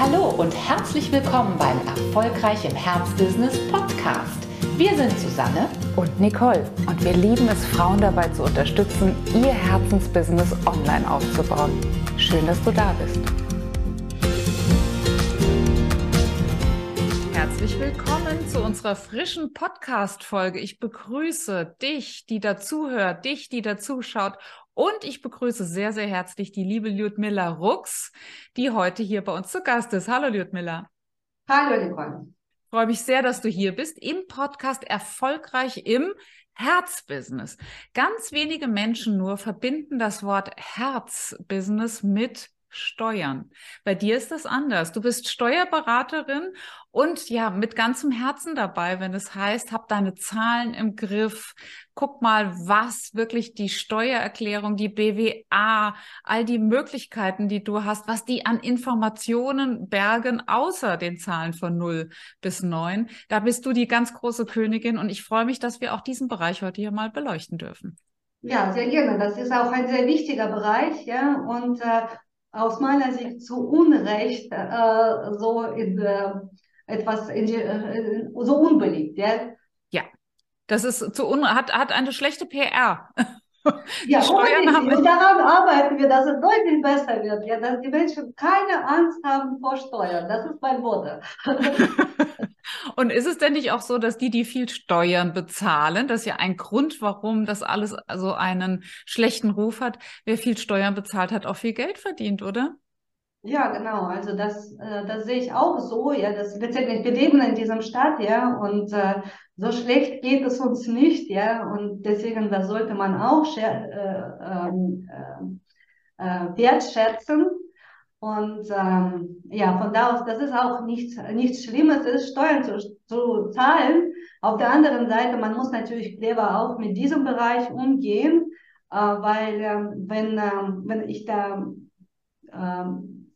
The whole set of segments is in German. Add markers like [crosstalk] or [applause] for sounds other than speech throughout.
Hallo und herzlich willkommen beim Erfolgreich im Herzbusiness Podcast. Wir sind Susanne und Nicole und wir lieben es, Frauen dabei zu unterstützen, ihr Herzensbusiness online aufzubauen. Schön, dass du da bist. Herzlich willkommen zu unserer frischen Podcast-Folge. Ich begrüße dich, die dazuhört, dich, die dazuschaut und ich begrüße sehr, sehr herzlich die liebe Lyudmila Rux, die heute hier bei uns zu Gast ist. Hallo Lyudmila. Hallo Nicole. Ich freue mich sehr, dass du hier bist im Podcast Erfolgreich im Herzbusiness. Ganz wenige Menschen nur verbinden das Wort Herzbusiness mit Steuern. Bei dir ist das anders. Du bist Steuerberaterin und ja, mit ganzem Herzen dabei, wenn es heißt, hab deine Zahlen im Griff, guck mal, was wirklich die Steuererklärung, die BWA, all die Möglichkeiten, die du hast, was die an Informationen bergen, außer den Zahlen von 0 bis 9. Da bist du die ganz große Königin und ich freue mich, dass wir auch diesen Bereich heute hier mal beleuchten dürfen. Ja, sehr gerne. Das ist auch ein sehr wichtiger Bereich, ja. Und äh, aus meiner Sicht zu Unrecht äh, so in, äh, etwas in, äh, so unbeliebt. Ja? ja, das ist zu un hat, hat eine schlechte PR. Ja, haben und daran arbeiten wir, dass es deutlich besser wird, ja, dass die Menschen keine Angst haben vor Steuern. Das ist mein Wort. [laughs] Und ist es denn nicht auch so, dass die, die viel Steuern bezahlen, das ist ja ein Grund, warum das alles so einen schlechten Ruf hat, wer viel Steuern bezahlt hat, auch viel Geld verdient, oder? Ja, genau. Also das, äh, das sehe ich auch so. Ja, das wir leben in diesem Stadt, ja, und äh, so schlecht geht es uns nicht, ja, und deswegen das sollte man auch äh, ähm, äh, äh, wertschätzen. Und ähm, ja, von da aus, das ist auch nichts, nichts Schlimmes, ist Steuern zu, zu zahlen. Auf der anderen Seite, man muss natürlich clever auch mit diesem Bereich umgehen, äh, weil äh, wenn, äh, wenn ich da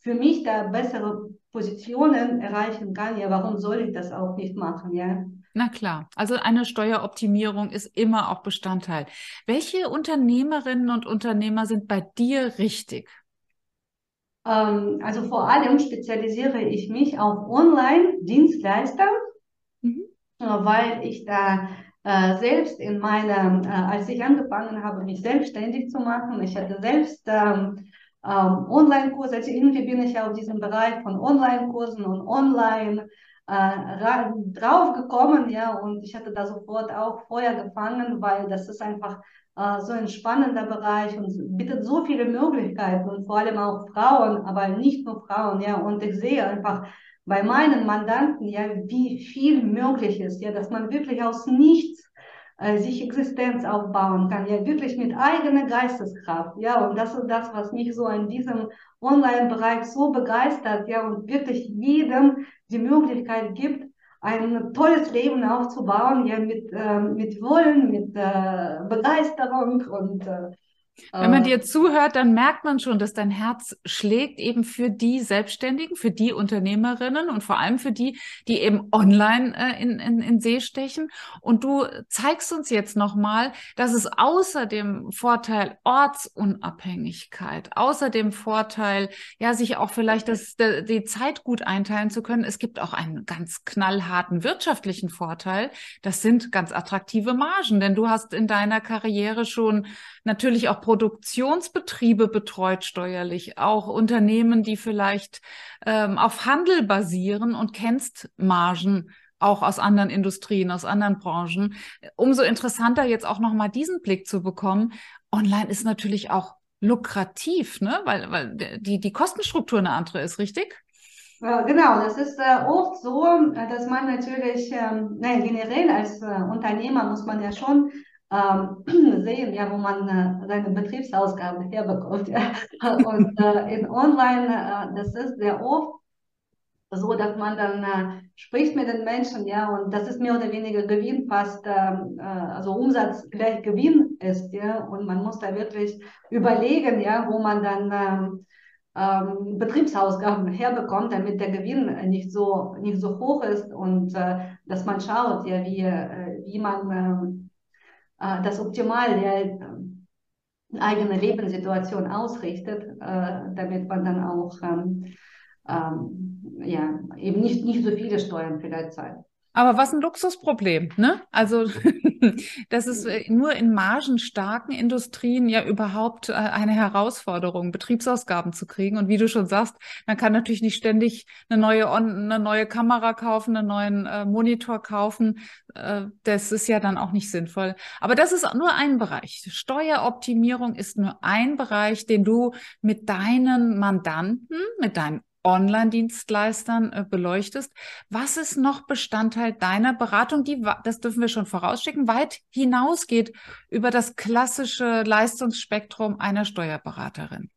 für mich da bessere Positionen erreichen kann, ja, warum soll ich das auch nicht machen, ja? Na klar, also eine Steueroptimierung ist immer auch Bestandteil. Welche Unternehmerinnen und Unternehmer sind bei dir richtig? Ähm, also vor allem spezialisiere ich mich auf Online-Dienstleister, mhm. Äh, weil ich da äh, selbst in meiner, äh, als ich angefangen habe, mich selbstständig zu machen, ich hatte selbst ähm, ähm, Online-Kurse, also irgendwie bin ich auf diesem Bereich von Online-Kursen und Online äh, draufgekommen, ja, und ich hatte da sofort auch Feuer gefangen, weil das ist einfach äh, so ein spannender Bereich und bietet so viele Möglichkeiten und vor allem auch Frauen, aber nicht nur Frauen, ja, und ich sehe einfach bei meinen Mandanten, ja, wie viel möglich ist, ja, dass man wirklich aus nichts äh, sich Existenz aufbauen kann, ja, wirklich mit eigener Geisteskraft, ja, und das ist das, was mich so in diesem Online-Bereich so begeistert, ja, und wirklich jedem die Möglichkeit gibt, ein tolles Leben aufzubauen, ja, mit, äh, mit Wollen, mit äh, Begeisterung und äh, wenn man dir zuhört, dann merkt man schon, dass dein Herz schlägt eben für die Selbstständigen, für die Unternehmerinnen und vor allem für die, die eben online äh, in, in, in See stechen. Und du zeigst uns jetzt nochmal, dass es außer dem Vorteil Ortsunabhängigkeit, außer dem Vorteil, ja, sich auch vielleicht das, die, die Zeit gut einteilen zu können, es gibt auch einen ganz knallharten wirtschaftlichen Vorteil. Das sind ganz attraktive Margen, denn du hast in deiner Karriere schon natürlich auch Produktionsbetriebe betreut steuerlich, auch Unternehmen, die vielleicht ähm, auf Handel basieren und kennst Margen auch aus anderen Industrien, aus anderen Branchen. Umso interessanter jetzt auch nochmal diesen Blick zu bekommen. Online ist natürlich auch lukrativ, ne? weil, weil die, die Kostenstruktur eine andere ist, richtig? Ja, genau, das ist äh, oft so, dass man natürlich, ähm, nein, generell als äh, Unternehmer muss man ja schon [clears throat] sehen, ja, wo man äh, seine Betriebsausgaben [laughs] herbekommt. Ja. Und äh, in Online, äh, das ist sehr oft so, dass man dann spricht mit den Menschen, ja, und das ist mehr oder weniger Gewinn fast, ähm, äh, also Umsatz gleich Gewinn ist, ja, und man muss da wirklich überlegen, ja, wo man dann ähm, ähm, Betriebsausgaben herbekommt, damit der Gewinn nicht so nicht so hoch ist und äh, dass man schaut, ja, wie äh, wie man ähm, das optimal der äh, eigene Lebenssituation ausrichtet, äh, damit man dann auch ähm, ähm, ja, eben nicht, nicht so viele Steuern vielleicht zahlt. Aber was ein Luxusproblem, ne? Also [laughs] das ist äh, nur in margenstarken Industrien ja überhaupt äh, eine Herausforderung, Betriebsausgaben zu kriegen. Und wie du schon sagst, man kann natürlich nicht ständig eine neue, eine neue Kamera kaufen, einen neuen äh, Monitor kaufen. Äh, das ist ja dann auch nicht sinnvoll. Aber das ist nur ein Bereich. Steueroptimierung ist nur ein Bereich, den du mit deinen Mandanten, mit deinen Online-Dienstleistern äh, beleuchtest. Was ist noch Bestandteil deiner Beratung, die, das dürfen wir schon vorausschicken, weit hinausgeht über das klassische Leistungsspektrum einer Steuerberaterin?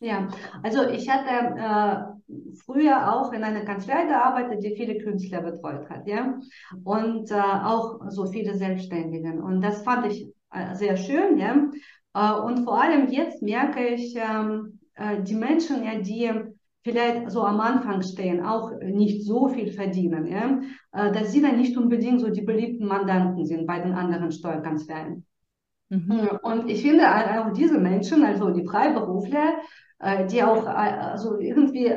Ja, also ich hatte äh, früher auch in einer Kanzlei gearbeitet, die viele Künstler betreut hat, ja, und äh, auch so viele Selbstständigen. Und das fand ich äh, sehr schön, ja. Äh, und vor allem jetzt merke ich, ähm, äh, die Menschen, ja, die vielleicht so am Anfang stehen, auch nicht so viel verdienen, ja, äh, dass sie dann nicht unbedingt so die beliebten Mandanten sind bei den anderen Steuerkanzleien. Mhm. Und ich finde auch diese Menschen, also die Freiberufler, die auch, also irgendwie,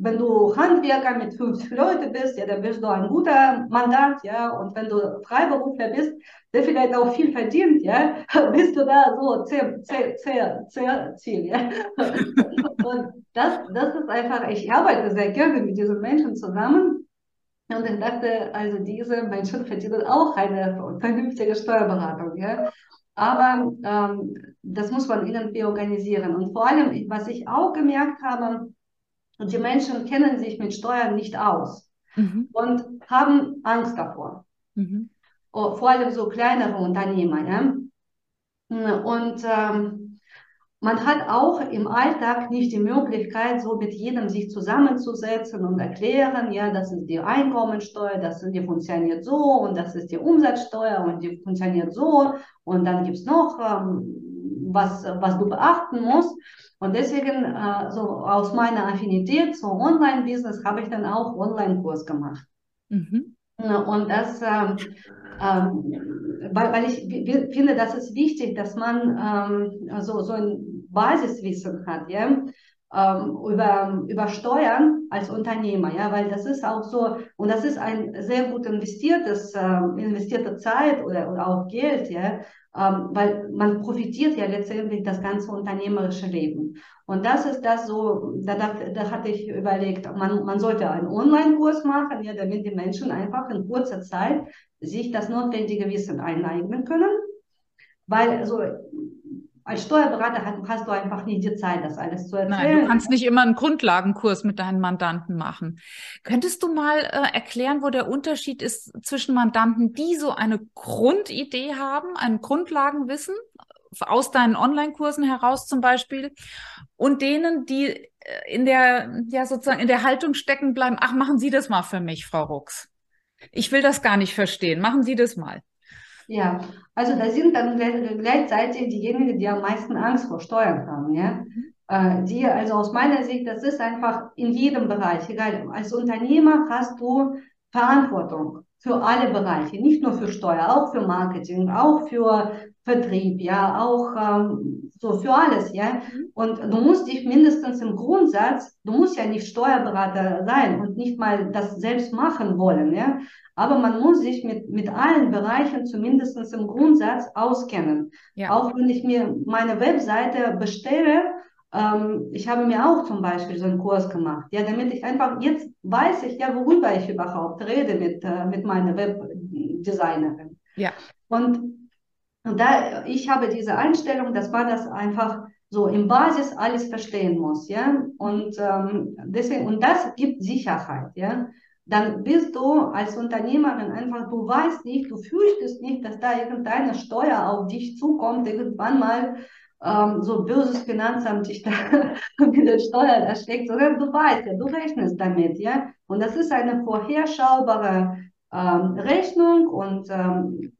wenn du Handwerker mit 50 [laughs] Leuten bist, ja, dann bist du ein guter Mandant, ja, und wenn du Freiberufler bist, der vielleicht auch viel verdient, ja, [laughs] bist du da so sehr, sehr, sehr, sehr Ziel, ja. [laughs] Und das, das ist einfach, ich arbeite sehr gerne mit diesen Menschen zusammen. Und ich dachte, also diese Menschen verdienen auch eine vernünftige Steuerberatung, ja. Aber ähm, das muss man irgendwie organisieren. Und vor allem, was ich auch gemerkt habe, die Menschen kennen sich mit Steuern nicht aus mhm. und haben Angst davor. Mhm. Oh, vor allem so kleinere Unternehmer. Ja? Und ähm, man hat auch im Alltag nicht die Möglichkeit, so mit jedem sich zusammenzusetzen und erklären, ja, das ist die Einkommensteuer, das die funktioniert so und das ist die Umsatzsteuer und die funktioniert so und dann gibt es noch ähm, was, was du beachten musst. Und deswegen, äh, so aus meiner Affinität zum Online-Business habe ich dann auch Online-Kurs gemacht. Mhm. Und das, ähm, ähm, weil, weil ich finde, das ist wichtig, dass man ähm, so, so ein Basiswissen hat, ja, ähm, über, über Steuern als Unternehmer, ja, weil das ist auch so, und das ist ein sehr gut investiertes, äh, investierte Zeit oder, oder auch Geld, ja, ähm, weil man profitiert ja letztendlich das ganze unternehmerische Leben. Und das ist das so, da, dachte, da hatte ich überlegt, man, man sollte einen Online-Kurs machen, ja, damit die Menschen einfach in kurzer Zeit sich das notwendige Wissen eineignen können. Weil also als Steuerberater hast, hast, du einfach nicht die Zeit, das alles zu erzählen. Nein, du kannst nicht immer einen Grundlagenkurs mit deinen Mandanten machen. Könntest du mal äh, erklären, wo der Unterschied ist zwischen Mandanten, die so eine Grundidee haben, ein Grundlagenwissen aus deinen Online-Kursen heraus zum Beispiel, und denen, die äh, in der, ja sozusagen in der Haltung stecken bleiben, ach, machen Sie das mal für mich, Frau Rux. Ich will das gar nicht verstehen. Machen Sie das mal. Ja, also da sind dann gleichzeitig diejenigen, die am meisten Angst vor Steuern haben, ja. Mhm. Äh, die, also aus meiner Sicht, das ist einfach in jedem Bereich, egal, als Unternehmer hast du Verantwortung für alle Bereiche, nicht nur für Steuer, auch für Marketing, auch für Vertrieb, ja, auch ähm, so für alles, ja. Mhm. Und du musst dich mindestens im Grundsatz, du musst ja nicht Steuerberater sein und nicht mal das selbst machen wollen, ja. Aber man muss sich mit, mit allen Bereichen zumindest im Grundsatz auskennen. Ja. Auch wenn ich mir meine Webseite bestelle, ähm, ich habe mir auch zum Beispiel so einen Kurs gemacht, ja, damit ich einfach, jetzt weiß ich ja, worüber ich überhaupt rede mit, äh, mit meiner Webdesignerin. Ja. Und und da, ich habe diese Einstellung, dass man das einfach so im Basis alles verstehen muss, ja. Und ähm, deswegen, und das gibt Sicherheit, ja. Dann bist du als Unternehmerin einfach, du weißt nicht, du fürchtest nicht, dass da irgendeine Steuer auf dich zukommt, irgendwann mal ähm, so böses Finanzamt dich [laughs] da mit den Steuern erschlägt, sondern du weißt ja, du rechnest damit, ja. Und das ist eine vorherschaubare ähm, Rechnung und ähm,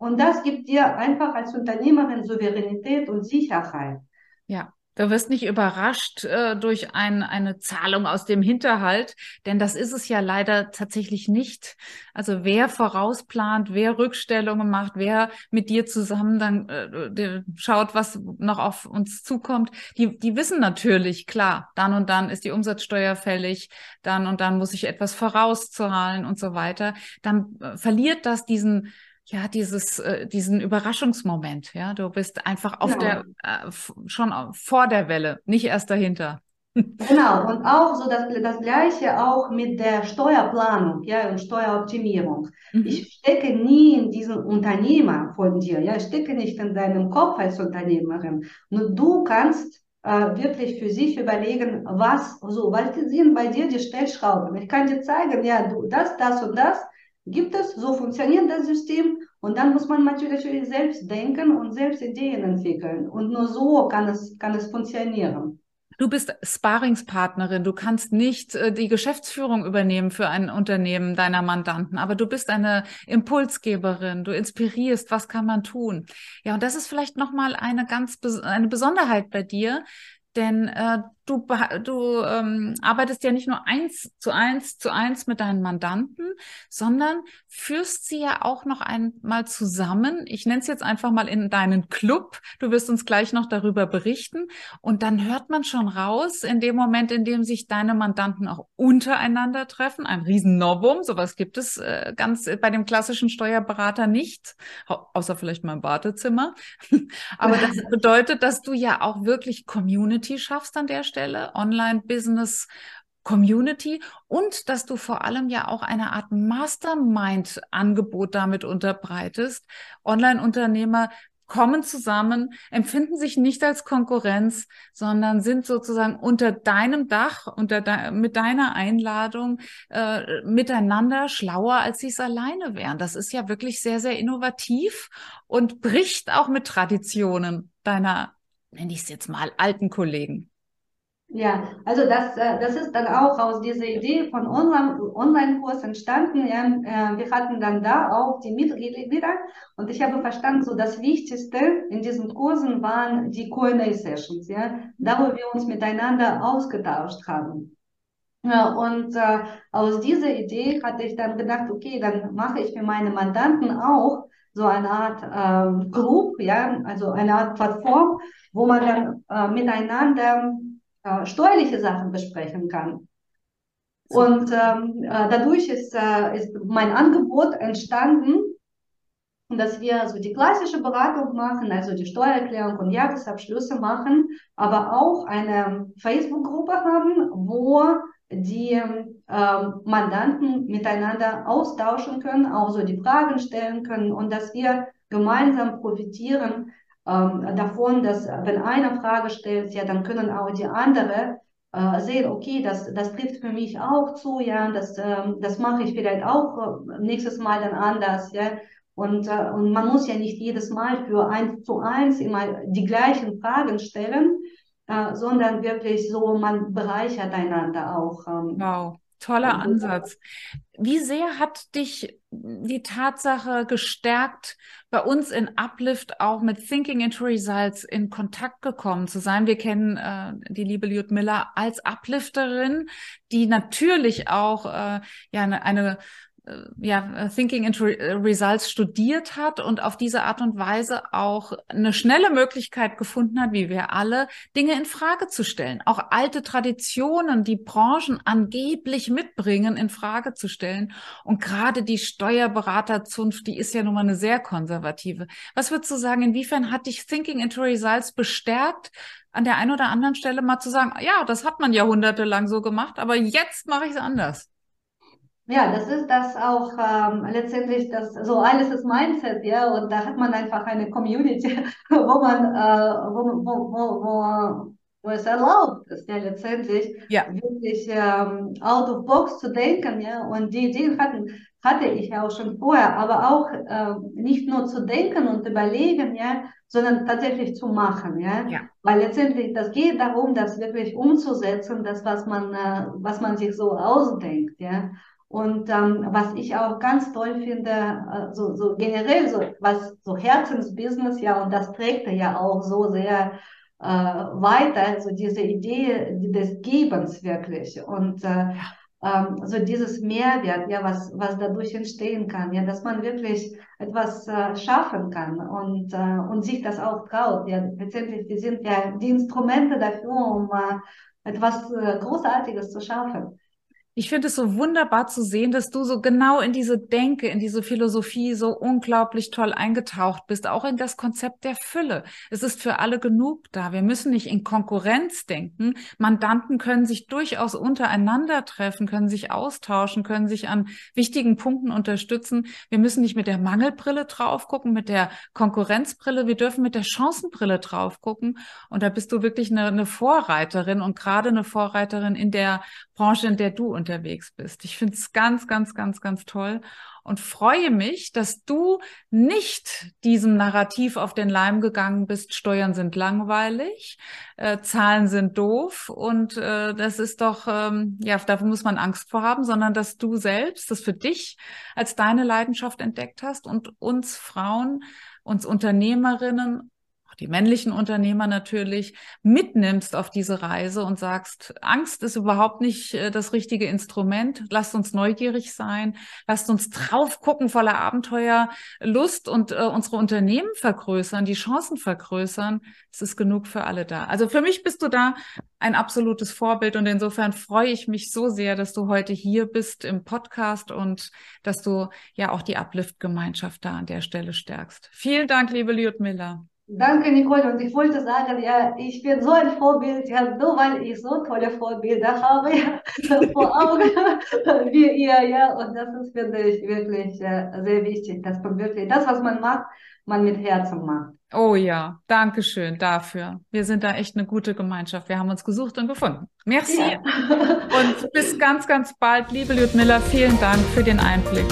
und das gibt dir einfach als Unternehmerin Souveränität und Sicherheit. Ja, Du wirst nicht überrascht äh, durch ein, eine Zahlung aus dem Hinterhalt, denn das ist es ja leider tatsächlich nicht. Also wer vorausplant, wer Rückstellungen macht, wer mit dir zusammen dann äh, schaut, was noch auf uns zukommt, die, die wissen natürlich, klar, dann und dann ist die Umsatzsteuer fällig, dann und dann muss ich etwas vorauszahlen und so weiter. Dann äh, verliert das diesen ja, dieses, äh, diesen Überraschungsmoment, ja. Du bist einfach auf ja. der, äh, schon vor der Welle, nicht erst dahinter. [laughs] Genau, und auch so das, das Gleiche auch mit der Steuerplanung ja, und Steueroptimierung. Mhm. Ich stecke nie in diesen Unternehmer von dir, ja, ich stecke nicht in deinem Kopf als Unternehmerin. Nur du kannst äh, wirklich für sich überlegen, was so, was sind bei dir die Stellschrauben. Ich kann dir zeigen, ja, du, das, das und das gibt es, so funktioniert das System. Und dann muss man natürlich selbst denken und selbst Ideen entwickeln. Und nur so kann es, kann es funktionieren. Du bist Sparingspartnerin, du kannst nicht äh, die Geschäftsführung übernehmen für ein Unternehmen deiner Mandanten, aber du bist eine Impulsgeberin, du inspirierst, was kann man tun? Ja, und das ist vielleicht nochmal eine ganz eine Besonderheit bei dir, denn äh, du, du ähm, arbeitest ja nicht nur eins zu eins zu eins mit deinen Mandanten, sondern führst sie ja auch noch einmal zusammen. Ich nenne es jetzt einfach mal in deinen Club. Du wirst uns gleich noch darüber berichten. Und dann hört man schon raus, in dem Moment, in dem sich deine Mandanten auch untereinander treffen, ein Riesen-Novum. Sowas gibt es äh, ganz bei dem klassischen Steuerberater nicht, außer vielleicht mal im Badezimmer. [laughs] Aber das [laughs] bedeutet, dass du ja auch wirklich Community schaffst an der Stelle Stelle, Online-Business Community und dass du vor allem ja auch eine Art Mastermind-Angebot damit unterbreitest. Online-Unternehmer kommen zusammen, empfinden sich nicht als Konkurrenz, sondern sind sozusagen unter deinem Dach, unter de mit deiner Einladung äh, miteinander schlauer, als sie es alleine wären. Das ist ja wirklich sehr, sehr innovativ und bricht auch mit Traditionen deiner, nenne ich es jetzt mal, alten Kollegen. Ja, also das, äh, das ist dann auch aus dieser Idee von Online-Kurs entstanden. Ja, äh, wir hatten dann da auch die Mitglieder und ich habe verstanden, so das Wichtigste in diesen Kursen waren die Q&A-Sessions, ja, da wo wir uns miteinander ausgetauscht haben. Ja, und äh, aus dieser Idee hatte ich dann gedacht, okay, dann mache ich für meine Mandanten auch so eine Art äh, Club, ja, also eine Art Plattform, wo man dann äh, miteinander äh, steuerliche Sachen besprechen kann. Und ähm, äh, dadurch ist, äh, ist mein Angebot entstanden, dass wir also die klassische Beratung machen, also die Steuererklärung und Jahresabschlüsse machen, aber auch eine Facebook-Gruppe haben, wo die äh, Mandanten miteinander austauschen können, auch so die Fragen stellen können und dass wir gemeinsam profitieren ähm, davon, dass wenn einer Frage stellt, ja, dann können auch die andere äh, sehen, okay, das, das trifft für mich auch zu, ja, das, ähm, das mache ich vielleicht auch äh, nächstes Mal dann anders, ja. Und, äh, und man muss ja nicht jedes Mal für eins zu eins immer die gleichen Fragen stellen, äh, sondern wirklich so, man bereichert einander auch. Ähm, wow. Toller Ansatz. Wie sehr hat dich die Tatsache gestärkt, bei uns in Uplift auch mit Thinking into Results in Kontakt gekommen zu sein? Wir kennen äh, die liebe Liut Miller als Uplifterin, die natürlich auch äh, ja eine, eine ja, Thinking into äh, Results studiert hat und auf diese Art und Weise auch eine schnelle Möglichkeit gefunden hat, wie wir alle, Dinge in Frage zu stellen, auch alte Traditionen, die Branchen angeblich mitbringen, in Frage zu stellen. Und gerade die Steuerberaterzunft, die ist ja nun mal eine sehr konservative. Was würdest du sagen, inwiefern hat dich Thinking into Results bestärkt, an der einen oder anderen Stelle mal zu sagen, ja, das hat man jahrhundertelang so gemacht, aber jetzt mache ich es anders? Ja, das ist das auch ähm, letztendlich das so alles ist Mindset, ja, und da hat man einfach eine Community, [laughs] wo man äh, wo, wo, wo, wo, wo es erlaubt ist, ja, letztendlich ja. wirklich ähm, out of box zu denken, ja, und die Ideen hatten hatte ich ja auch schon vorher, aber auch äh, nicht nur zu denken und überlegen, ja, sondern tatsächlich zu machen, ja? ja, weil letztendlich das geht darum, das wirklich umzusetzen, das was man äh, was man sich so ausdenkt, ja. Und ähm, was ich auch ganz toll finde, äh, so, so generell so was so Herzensbusiness, ja, und das trägt er ja auch so sehr äh, weiter, also diese Idee des Gebens wirklich und äh, ähm, so dieses Mehrwert, ja, was, was dadurch entstehen kann, ja, dass man wirklich etwas äh, schaffen kann und, äh, und sich das auch traut. Ja, letztendlich, wir sind ja die Instrumente dafür, um äh, etwas äh, Großartiges zu schaffen. Ich finde es so wunderbar zu sehen, dass du so genau in diese Denke, in diese Philosophie so unglaublich toll eingetaucht bist, auch in das Konzept der Fülle. Es ist für alle genug da. Wir müssen nicht in Konkurrenz denken. Mandanten können sich durchaus untereinander treffen, können sich austauschen, können sich an wichtigen Punkten unterstützen. Wir müssen nicht mit der Mangelbrille drauf gucken, mit der Konkurrenzbrille. Wir dürfen mit der Chancenbrille drauf gucken. Und da bist du wirklich eine, eine Vorreiterin und gerade eine Vorreiterin in der Branche, in der du unterwegs bist. Ich finde es ganz, ganz, ganz, ganz toll und freue mich, dass du nicht diesem Narrativ auf den Leim gegangen bist, Steuern sind langweilig, äh, Zahlen sind doof und äh, das ist doch, ähm, ja, dafür muss man Angst vor haben, sondern dass du selbst das für dich als deine Leidenschaft entdeckt hast und uns Frauen, uns Unternehmerinnen die männlichen Unternehmer natürlich, mitnimmst auf diese Reise und sagst, Angst ist überhaupt nicht äh, das richtige Instrument. Lasst uns neugierig sein. Lasst uns drauf gucken, voller Abenteuerlust und äh, unsere Unternehmen vergrößern, die Chancen vergrößern. Es ist genug für alle da. Also für mich bist du da ein absolutes Vorbild und insofern freue ich mich so sehr, dass du heute hier bist im Podcast und dass du ja auch die Uplift-Gemeinschaft da an der Stelle stärkst. Vielen Dank, liebe Lyudmila. Danke, Nicole. Und ich wollte sagen, ja, ich bin so ein Vorbild, ja, nur weil ich so tolle Vorbilder habe ja, [laughs] vor Augen [laughs] wie ihr, ja. Und das ist, finde ich, wirklich äh, sehr wichtig, dass man wirklich das, was man macht, man mit Herzen macht. Oh ja, danke schön dafür. Wir sind da echt eine gute Gemeinschaft. Wir haben uns gesucht und gefunden. Merci. Ja. [laughs] und bis ganz, ganz bald. Liebe Ludmilla, vielen Dank für den Einblick.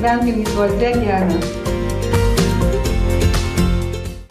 Danke, Nicole. Sehr gerne.